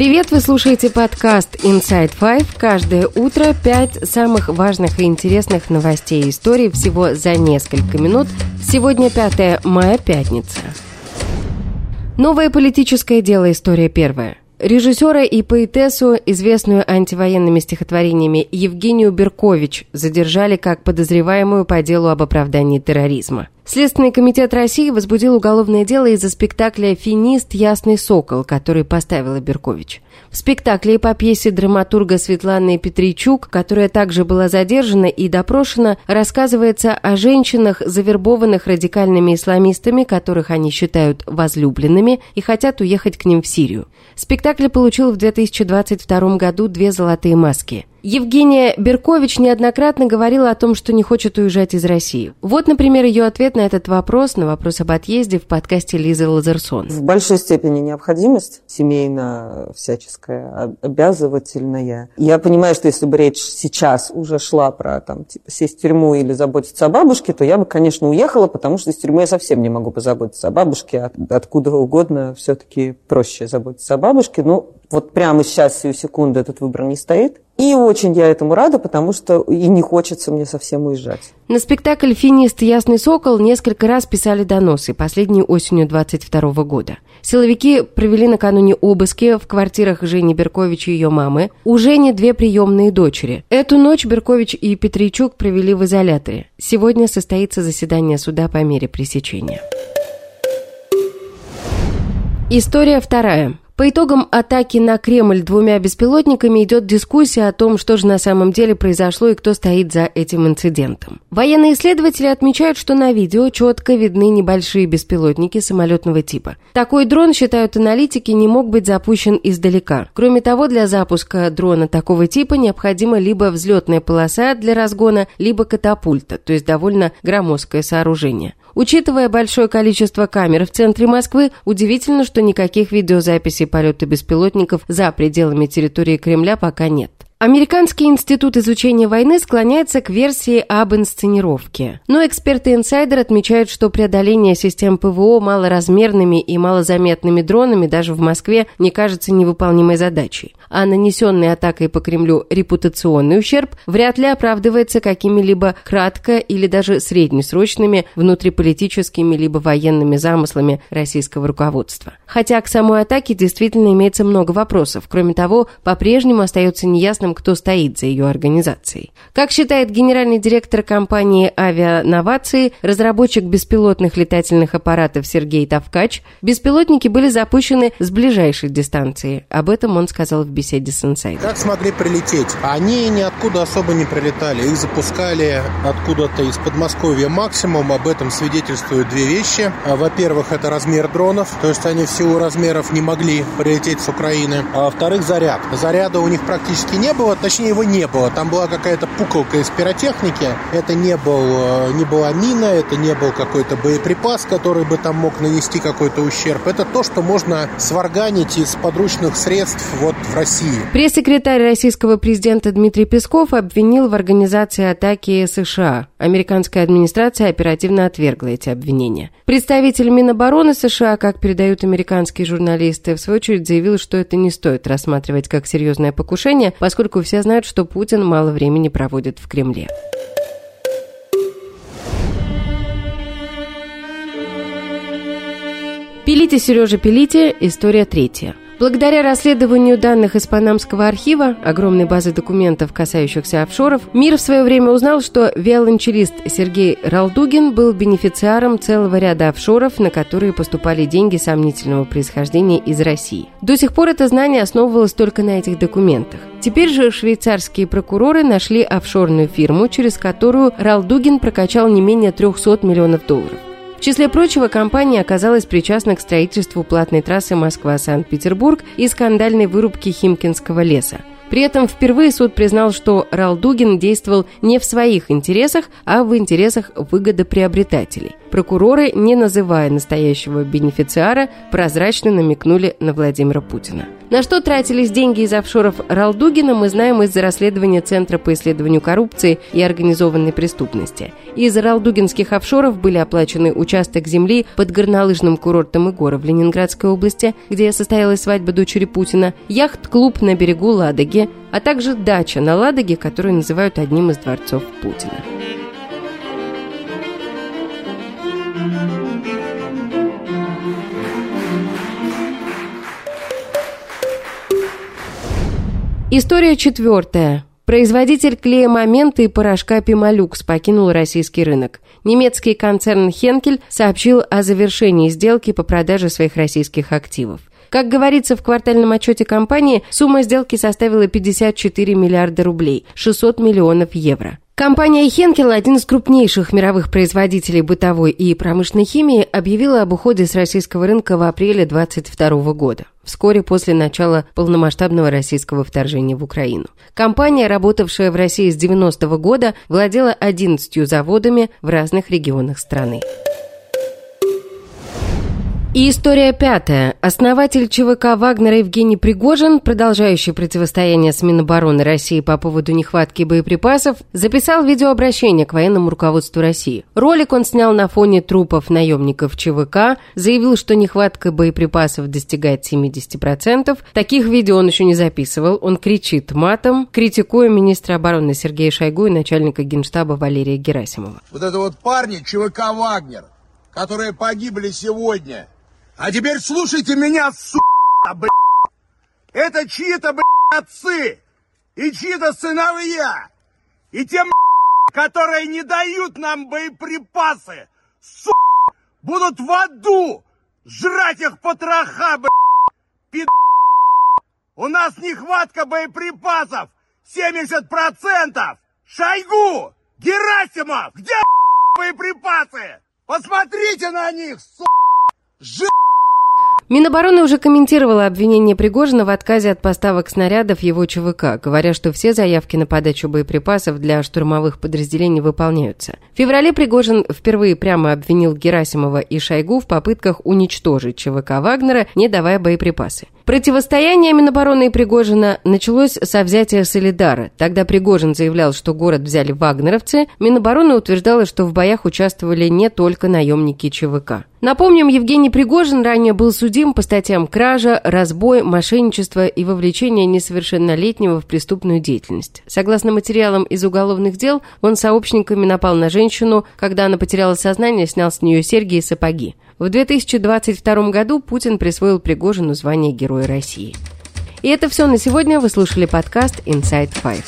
Привет, вы слушаете подкаст Inside Five. Каждое утро пять самых важных и интересных новостей и историй всего за несколько минут. Сегодня 5 мая, пятница. Новое политическое дело, история первая. Режиссера и поэтессу, известную антивоенными стихотворениями Евгению Беркович, задержали как подозреваемую по делу об оправдании терроризма. Следственный комитет России возбудил уголовное дело из-за спектакля «Финист. Ясный сокол», который поставила Беркович. В спектакле по пьесе драматурга Светланы Петричук, которая также была задержана и допрошена, рассказывается о женщинах, завербованных радикальными исламистами, которых они считают возлюбленными и хотят уехать к ним в Сирию. Спектакль получил в 2022 году две золотые маски. Евгения Беркович неоднократно говорила о том, что не хочет уезжать из России. Вот, например, ее ответ на этот вопрос, на вопрос об отъезде в подкасте Лизы Лазерсон. В большой степени необходимость семейно всяческая, обязывательная. Я понимаю, что если бы речь сейчас уже шла про там, типа, сесть в тюрьму или заботиться о бабушке, то я бы, конечно, уехала, потому что из тюрьмы я совсем не могу позаботиться о бабушке. От, откуда угодно все-таки проще заботиться о бабушке. Ну, вот прямо сейчас, сию секунду, этот выбор не стоит. И очень я этому рада, потому что и не хочется мне совсем уезжать. На спектакль «Финист. Ясный сокол» несколько раз писали доносы, последней осенью 22 года. Силовики провели накануне обыски в квартирах Жени Беркович и ее мамы. У Жени две приемные дочери. Эту ночь Беркович и Петричук провели в изоляторе. Сегодня состоится заседание суда по мере пресечения. История вторая. По итогам атаки на Кремль двумя беспилотниками идет дискуссия о том, что же на самом деле произошло и кто стоит за этим инцидентом. Военные исследователи отмечают, что на видео четко видны небольшие беспилотники самолетного типа. Такой дрон, считают аналитики, не мог быть запущен издалека. Кроме того, для запуска дрона такого типа необходима либо взлетная полоса для разгона, либо катапульта, то есть довольно громоздкое сооружение. Учитывая большое количество камер в центре Москвы, удивительно, что никаких видеозаписей полета беспилотников за пределами территории Кремля пока нет. Американский институт изучения войны склоняется к версии об инсценировке. Но эксперты-инсайдер отмечают, что преодоление систем ПВО малоразмерными и малозаметными дронами даже в Москве не кажется невыполнимой задачей. А нанесенный атакой по Кремлю репутационный ущерб вряд ли оправдывается какими-либо кратко или даже среднесрочными внутриполитическими либо военными замыслами российского руководства. Хотя к самой атаке действительно имеется много вопросов. Кроме того, по-прежнему остается неясным, кто стоит за ее организацией. Как считает генеральный директор компании «Авиановации», разработчик беспилотных летательных аппаратов Сергей Тавкач, беспилотники были запущены с ближайшей дистанции. Об этом он сказал в беседе с Инсайдом. Как смогли прилететь? Они ниоткуда особо не прилетали. Их запускали откуда-то из Подмосковья максимум. Об этом свидетельствуют две вещи. Во-первых, это размер дронов, то есть они в силу размеров не могли прилететь с Украины. А во-вторых, заряд. Заряда у них практически не было точнее его не было. Там была какая-то пуколка из пиротехники. Это не, был, э, не была мина, это не был какой-то боеприпас, который бы там мог нанести какой-то ущерб. Это то, что можно сварганить из подручных средств вот в России. Пресс-секретарь российского президента Дмитрий Песков обвинил в организации атаки США. Американская администрация оперативно отвергла эти обвинения. Представитель Минобороны США, как передают американские журналисты, в свою очередь заявил, что это не стоит рассматривать как серьезное покушение, поскольку все знают, что Путин мало времени проводит в Кремле. Пилите, Сережа, пилите. История третья. Благодаря расследованию данных из Панамского архива, огромной базы документов, касающихся офшоров, мир в свое время узнал, что виолончелист Сергей Ралдугин был бенефициаром целого ряда офшоров, на которые поступали деньги сомнительного происхождения из России. До сих пор это знание основывалось только на этих документах. Теперь же швейцарские прокуроры нашли офшорную фирму, через которую Ралдугин прокачал не менее 300 миллионов долларов. В числе прочего, компания оказалась причастна к строительству платной трассы Москва-Санкт-Петербург и скандальной вырубки Химкинского леса. При этом впервые суд признал, что Ралдугин действовал не в своих интересах, а в интересах выгодоприобретателей. Прокуроры, не называя настоящего бенефициара, прозрачно намекнули на Владимира Путина. На что тратились деньги из офшоров Ралдугина, мы знаем из-за расследования Центра по исследованию коррупции и организованной преступности. Из ралдугинских офшоров были оплачены участок земли под горнолыжным курортом Игора в Ленинградской области, где состоялась свадьба дочери Путина, яхт-клуб на берегу Ладоги, а также дача на Ладоге, которую называют одним из дворцов Путина. История четвертая. Производитель клея «Момента» и порошка «Пималюкс» покинул российский рынок. Немецкий концерн «Хенкель» сообщил о завершении сделки по продаже своих российских активов. Как говорится в квартальном отчете компании, сумма сделки составила 54 миллиарда рублей, 600 миллионов евро. Компания Хенкел, один из крупнейших мировых производителей бытовой и промышленной химии, объявила об уходе с российского рынка в апреле 2022 года, вскоре после начала полномасштабного российского вторжения в Украину. Компания, работавшая в России с 90-го года, владела 11 заводами в разных регионах страны. И история пятая. Основатель ЧВК Вагнера Евгений Пригожин, продолжающий противостояние с Минобороны России по поводу нехватки боеприпасов, записал видеообращение к военному руководству России. Ролик он снял на фоне трупов наемников ЧВК, заявил, что нехватка боеприпасов достигает 70%. Таких видео он еще не записывал. Он кричит матом, критикуя министра обороны Сергея Шойгу и начальника генштаба Валерия Герасимова. Вот это вот парни ЧВК «Вагнер», которые погибли сегодня – а теперь слушайте меня, сука, блядь. Это чьи-то, блядь, отцы и чьи-то сыновья. И те, которые не дают нам боеприпасы, сука, будут в аду жрать их потроха, блядь. У нас нехватка боеприпасов 70%. Шойгу! Герасимов! Где боеприпасы? Посмотрите на них, сука! Жи... Минобороны уже комментировала обвинение Пригожина в отказе от поставок снарядов его ЧВК, говоря, что все заявки на подачу боеприпасов для штурмовых подразделений выполняются. В феврале Пригожин впервые прямо обвинил Герасимова и Шойгу в попытках уничтожить ЧВК Вагнера, не давая боеприпасы. Противостояние Минобороны и Пригожина началось со взятия Солидара. Тогда Пригожин заявлял, что город взяли вагнеровцы. Минобороны утверждала, что в боях участвовали не только наемники ЧВК. Напомним, Евгений Пригожин ранее был судим по статьям кража, разбой, мошенничество и вовлечение несовершеннолетнего в преступную деятельность. Согласно материалам из уголовных дел, он сообщниками напал на женщину, когда она потеряла сознание, снял с нее серьги и сапоги. В 2022 году Путин присвоил Пригожину звание Героя России. И это все на сегодня. Вы слушали подкаст Inside Five.